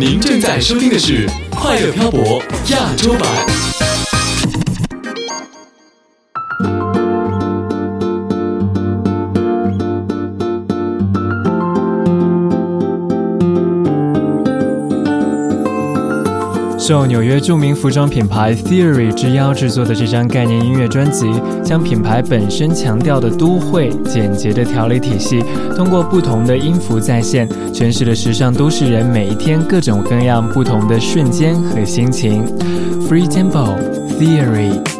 您正在收听的是《快乐漂泊》亚洲版。受纽约著名服装品牌 Theory 之邀制作的这张概念音乐专辑，将品牌本身强调的都会简洁的调理体系，通过不同的音符再现，诠释了时尚都市人每一天各种各样不同的瞬间和心情。Free Tempo Theory。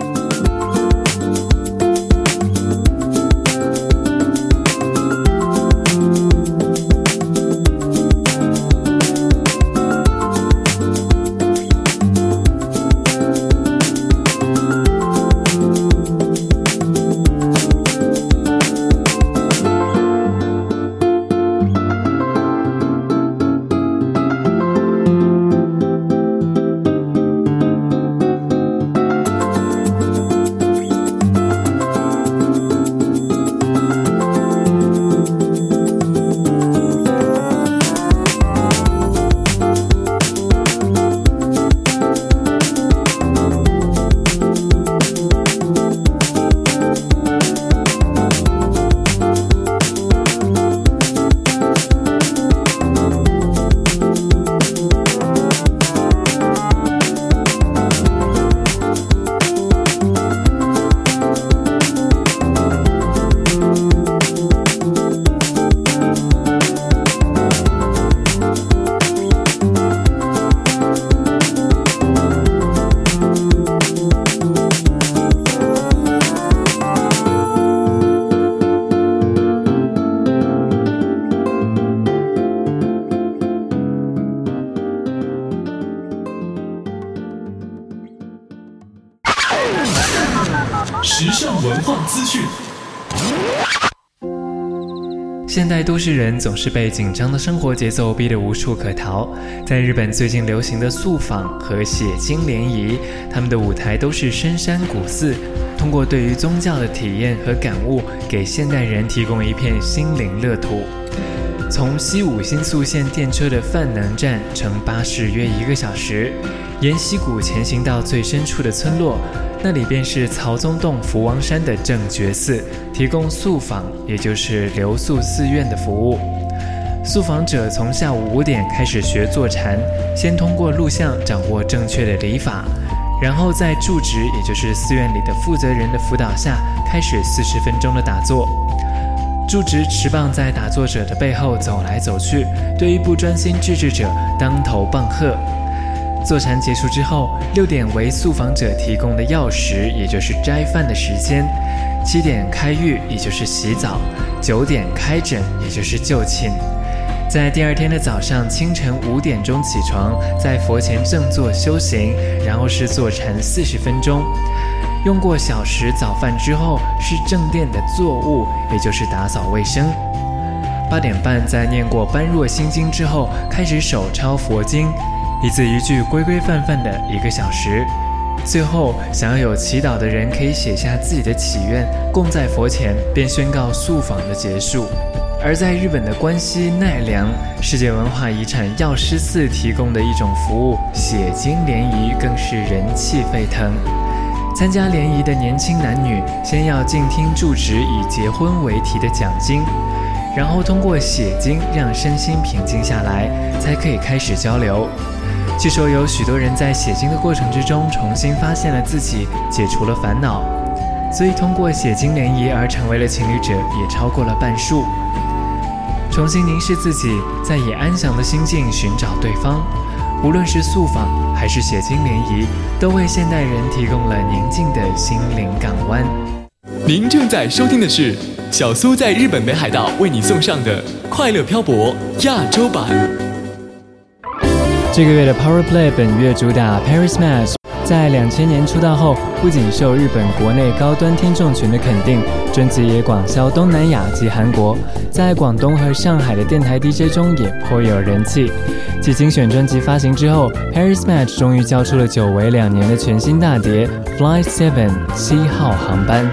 世人总是被紧张的生活节奏逼得无处可逃。在日本最近流行的素坊和写经联谊，他们的舞台都是深山古寺，通过对于宗教的体验和感悟，给现代人提供一片心灵乐土。从西武新宿线电车的范能站乘巴士约一个小时，沿溪谷前行到最深处的村落。那里便是曹宗洞福王山的正觉寺，提供宿坊，也就是留宿寺院的服务。宿访者从下午五点开始学坐禅，先通过录像掌握正确的礼法，然后在住职，也就是寺院里的负责人的辅导下，开始四十分钟的打坐。住职持棒在打坐者的背后走来走去，对于不专心致志者当头棒喝。坐禅结束之后，六点为宿访者提供的药食，也就是斋饭的时间；七点开浴，也就是洗澡；九点开诊，也就是就寝。在第二天的早上清晨五点钟起床，在佛前正坐修行，然后是坐禅四十分钟。用过小时早饭之后，是正殿的作务，也就是打扫卫生。八点半在念过般若心经之后，开始手抄佛经。一字一句规规范范的一个小时，最后想要有祈祷的人可以写下自己的祈愿，供在佛前，便宣告宿访的结束。而在日本的关西奈良世界文化遗产药师寺提供的一种服务——写经联谊，更是人气沸腾。参加联谊的年轻男女，先要静听住持以结婚为题的讲经，然后通过写经让身心平静下来，才可以开始交流。据说有许多人在写经的过程之中重新发现了自己，解除了烦恼，所以通过写经联谊而成为了情侣者也超过了半数。重新凝视自己，再以安详的心境寻找对方，无论是素访还是写经联谊，都为现代人提供了宁静的心灵港湾。您正在收听的是小苏在日本北海道为你送上的《快乐漂泊》亚洲版。这个月的 Power Play 本月主打 Paris Match，在两千年出道后，不仅受日本国内高端听众群的肯定，专辑也广销东南亚及韩国，在广东和上海的电台 DJ 中也颇有人气。继精选专辑发行之后，Paris Match 终于交出了久违两年的全新大碟《Flight Seven 七号航班》。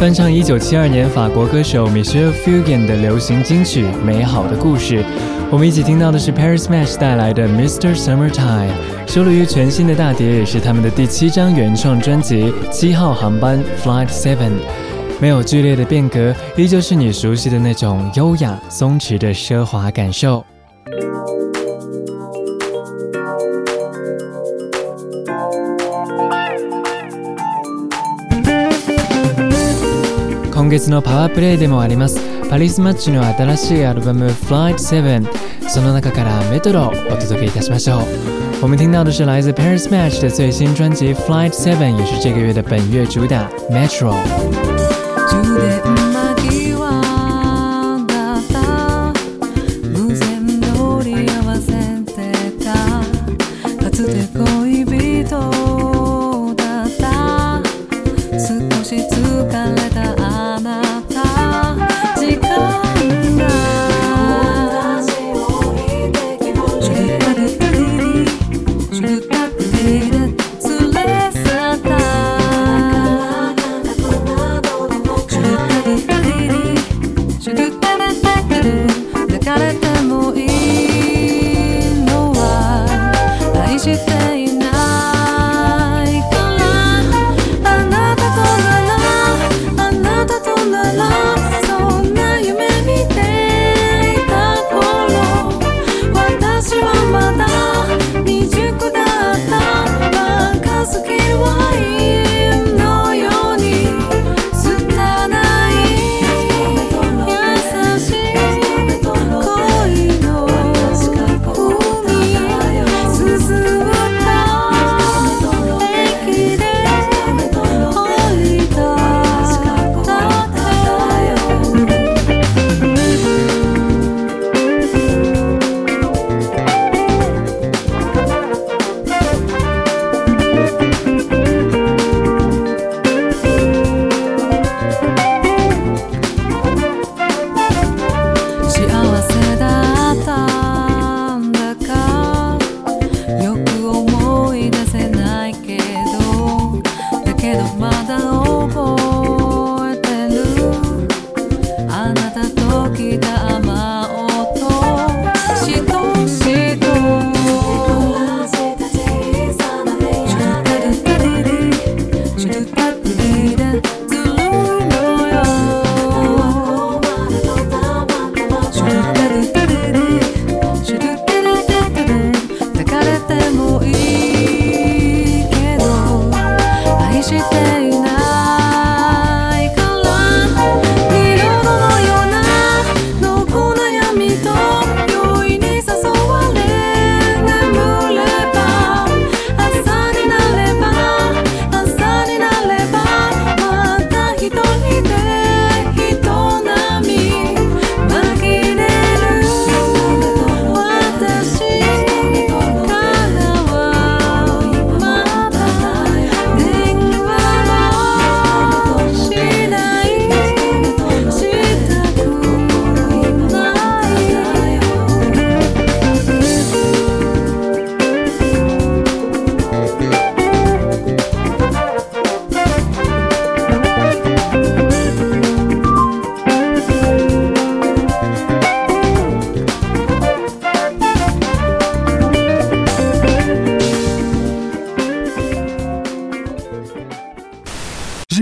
翻唱一九七二年法国歌手 Michel Fugain 的流行金曲《美好的故事》，我们一起听到的是 Paris Match 带来的 Mr. Summertime，收录于全新的大碟，也是他们的第七张原创专辑《七号航班 Flight Seven》。没有剧烈的变革，依旧是你熟悉的那种优雅松弛的奢华感受。月のパワープレイでもあります。パリスマッチの新しいアルバム Flight 7その中からメトロをお届けいたしましょう。我们听到的是来自 Paris Match 的最新专辑 Flight 7也是这个月的本月主打 Metro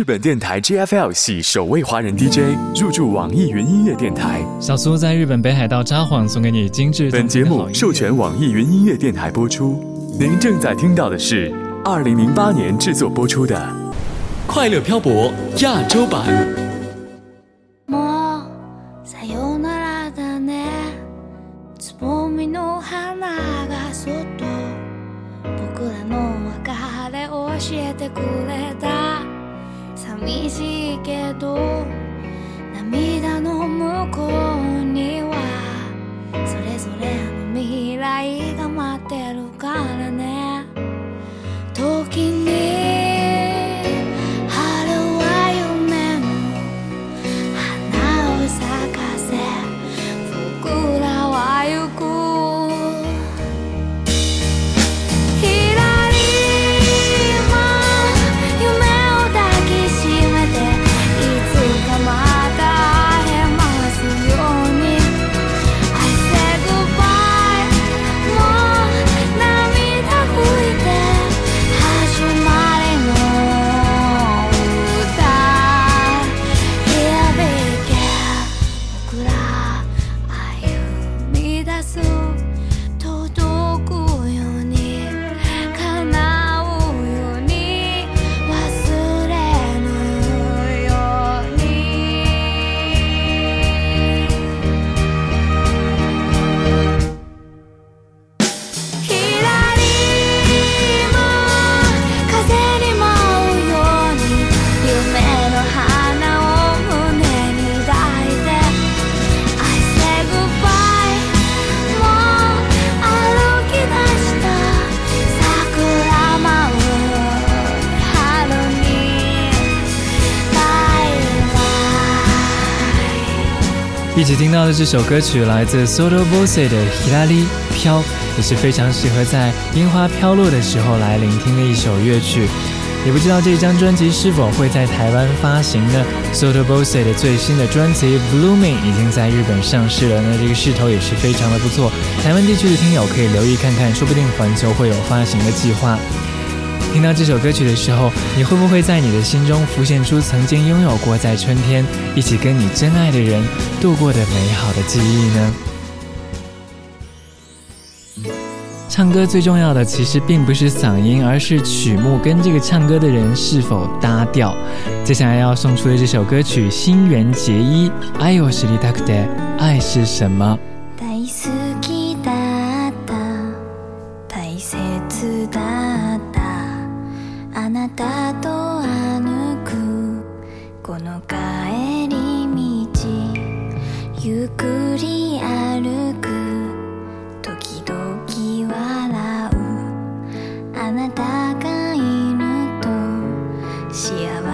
本电台 JFL 系首位华人 DJ 入驻网易云音乐电台。小苏在日本北海道札幌送给你精致。本节目授权网易云音乐电台播出。您正在听到的是二零零八年制作播出的《快乐漂泊》亚洲版。起听到的这首歌曲来自 Soto Bose 的《Hilali 飘》，也是非常适合在樱花飘落的时候来聆听的一首乐曲。也不知道这张专辑是否会在台湾发行呢？Soto Bose 的最新的专辑《Blooming》已经在日本上市了，那这个势头也是非常的不错。台湾地区的听友可以留意看看，说不定环球会有发行的计划。听到这首歌曲的时候，你会不会在你的心中浮现出曾经拥有过在春天一起跟你真爱的人度过的美好的记忆呢？唱歌最重要的其实并不是嗓音，而是曲目跟这个唱歌的人是否搭调。接下来要送出的这首歌曲《新垣结衣》，爱有实力大可的爱是什么？冲绳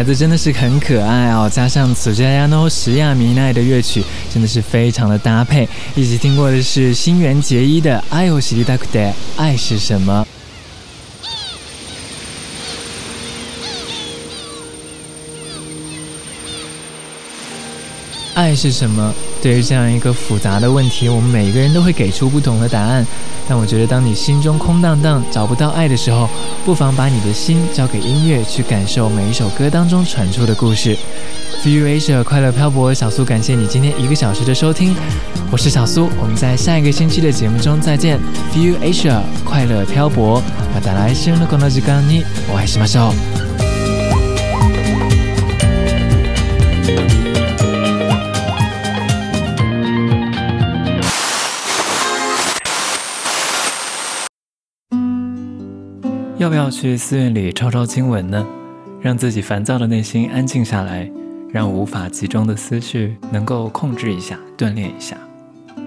孩子真的是很可爱哦，加上此家亚诺石亚弥奈的乐曲，真的是非常的搭配。一起听过的是新垣结衣的《爱を知りたくて》，爱是什么？ 爱是什么？对于这样一个复杂的问题，我们每个人都会给出不同的答案。但我觉得，当你心中空荡荡、找不到爱的时候，不妨把你的心交给音乐，去感受每一首歌当中传出的故事。View Asia 快乐漂泊，小苏感谢你今天一个小时的收听，我是小苏，我们在下一个星期的节目中再见。View Asia 快乐漂泊，また来週のこの時間にお会いしましょう。 要不要去寺院里抄抄经文呢？让自己烦躁的内心安静下来，让无法集中的思绪能够控制一下，锻炼一下。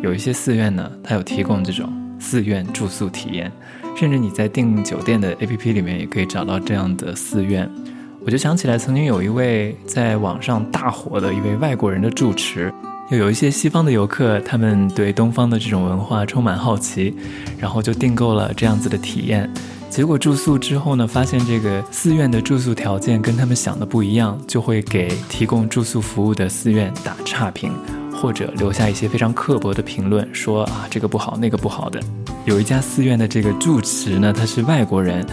有一些寺院呢，它有提供这种寺院住宿体验，甚至你在订酒店的 APP 里面也可以找到这样的寺院。我就想起来，曾经有一位在网上大火的一位外国人的住持，又有一些西方的游客，他们对东方的这种文化充满好奇，然后就订购了这样子的体验。结果住宿之后呢，发现这个寺院的住宿条件跟他们想的不一样，就会给提供住宿服务的寺院打差评，或者留下一些非常刻薄的评论，说啊这个不好那个不好的。有一家寺院的这个住持呢，他是外国人。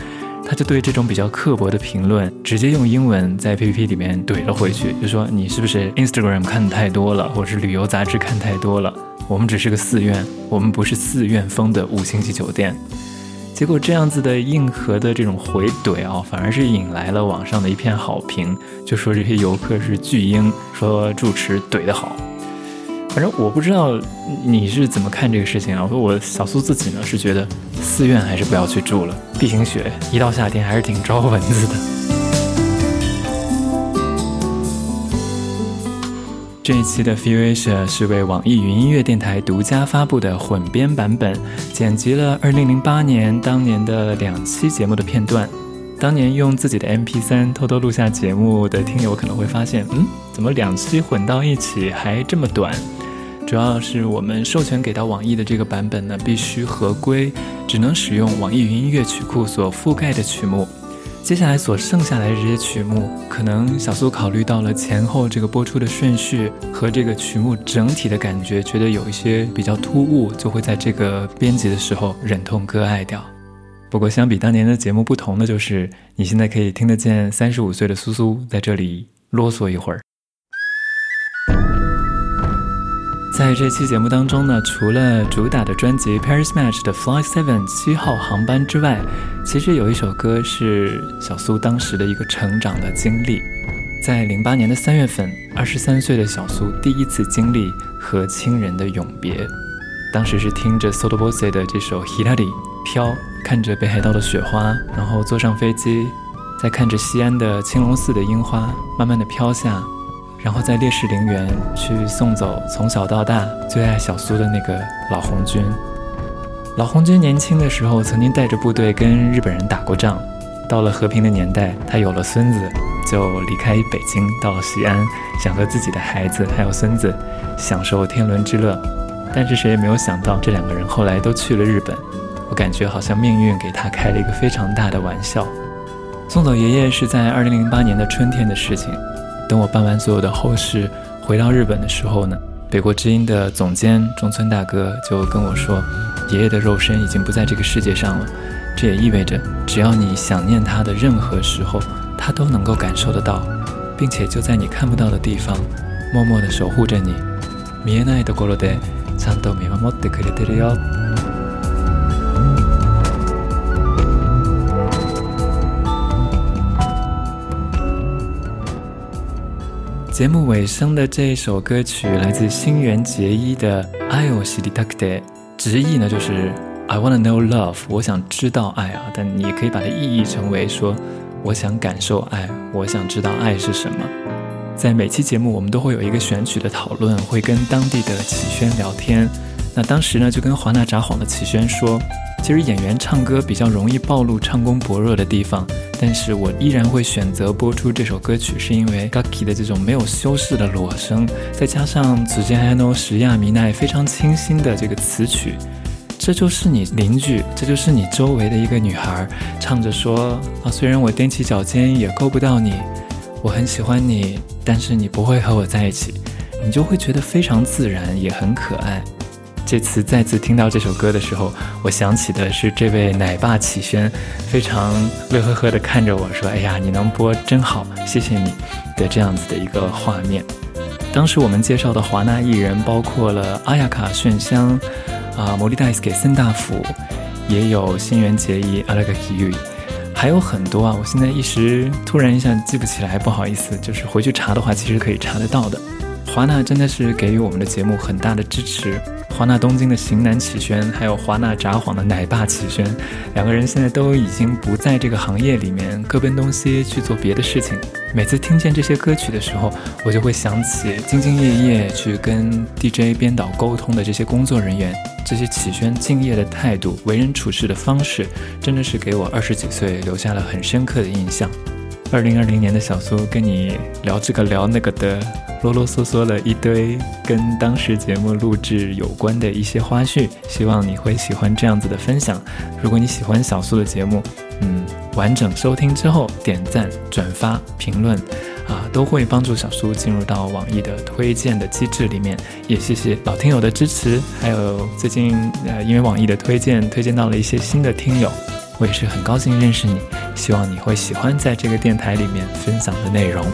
他就对这种比较刻薄的评论，直接用英文在 PPT 里面怼了回去，就说你是不是 Instagram 看的太多了，或者是旅游杂志看太多了？我们只是个寺院，我们不是寺院风的五星级酒店。结果这样子的硬核的这种回怼啊，反而是引来了网上的一片好评，就说这些游客是巨婴，说住持怼得好。反正我不知道你是怎么看这个事情啊？我说我小苏自己呢是觉得寺院还是不要去住了，地形雪一到夏天还是挺招蚊子的。这一期的 Fusion 是为网易云音乐电台独家发布的混编版本，剪辑了2008年当年的两期节目的片段。当年用自己的 MP3 偷偷录下节目的听友可能会发现，嗯，怎么两期混到一起还这么短？主要是我们授权给到网易的这个版本呢，必须合规，只能使用网易云音乐曲库所覆盖的曲目。接下来所剩下来的这些曲目，可能小苏考虑到了前后这个播出的顺序和这个曲目整体的感觉，觉得有一些比较突兀，就会在这个编辑的时候忍痛割爱掉。不过相比当年的节目不同的就是，你现在可以听得见三十五岁的苏苏在这里啰嗦一会儿。在这期节目当中呢，除了主打的专辑《Paris Match》的《Fly Seven》七号航班之外，其实有一首歌是小苏当时的一个成长的经历。在零八年的三月份，二十三岁的小苏第一次经历和亲人的永别。当时是听着 Soto Bosse 的这首《Hirari》飘，看着北海道的雪花，然后坐上飞机，再看着西安的青龙寺的樱花慢慢的飘下。然后在烈士陵园去送走从小到大最爱小苏的那个老红军。老红军年轻的时候曾经带着部队跟日本人打过仗，到了和平的年代，他有了孙子，就离开北京到了西安，想和自己的孩子还有孙子享受天伦之乐。但是谁也没有想到，这两个人后来都去了日本。我感觉好像命运给他开了一个非常大的玩笑。送走爷爷是在二零零八年的春天的事情。等我办完所有的后事，回到日本的时候呢，北国之音的总监中村大哥就跟我说，爷爷的肉身已经不在这个世界上了。这也意味着，只要你想念他的任何时候，他都能够感受得到，并且就在你看不到的地方，默默地守护着你。节目尾声的这一首歌曲来自新垣结衣的《I w a s h i t a k e 直译呢就是 I wanna know love，我想知道爱啊，但你也可以把它意译成为说我想感受爱，我想知道爱是什么。在每期节目我们都会有一个选曲的讨论，会跟当地的启轩聊天。那当时呢就跟华纳札幌的启轩说。其实演员唱歌比较容易暴露唱功薄弱的地方，但是我依然会选择播出这首歌曲，是因为 Gaki 的这种没有修饰的裸声，再加上组建 Hano 石亚弥奈非常清新的这个词曲，这就是你邻居，这就是你周围的一个女孩，唱着说啊，虽然我踮起脚尖也够不到你，我很喜欢你，但是你不会和我在一起，你就会觉得非常自然，也很可爱。这次再次听到这首歌的时候，我想起的是这位奶爸启轩，非常乐呵呵地看着我说：“哎呀，你能播真好，谢谢你。”的这样子的一个画面。当时我们介绍的华纳艺人包括了阿亚卡炫香，啊，摩利戴斯给森大辅，也有新垣结衣阿拉格基玉，还有很多啊，我现在一时突然一下记不起来，不好意思，就是回去查的话，其实可以查得到的。华纳真的是给予我们的节目很大的支持。华纳东京的型男启轩，还有华纳札幌的奶爸启轩，两个人现在都已经不在这个行业里面，各奔东西去做别的事情。每次听见这些歌曲的时候，我就会想起兢兢业业去跟 DJ 编导沟通的这些工作人员，这些启轩敬业的态度、为人处事的方式，真的是给我二十几岁留下了很深刻的印象。二零二零年的小苏跟你聊这个聊那个的，啰啰嗦嗦了一堆跟当时节目录制有关的一些花絮，希望你会喜欢这样子的分享。如果你喜欢小苏的节目，嗯，完整收听之后点赞、转发、评论，啊，都会帮助小苏进入到网易的推荐的机制里面。也谢谢老听友的支持，还有最近呃，因为网易的推荐，推荐到了一些新的听友。我也是很高兴认识你，希望你会喜欢在这个电台里面分享的内容。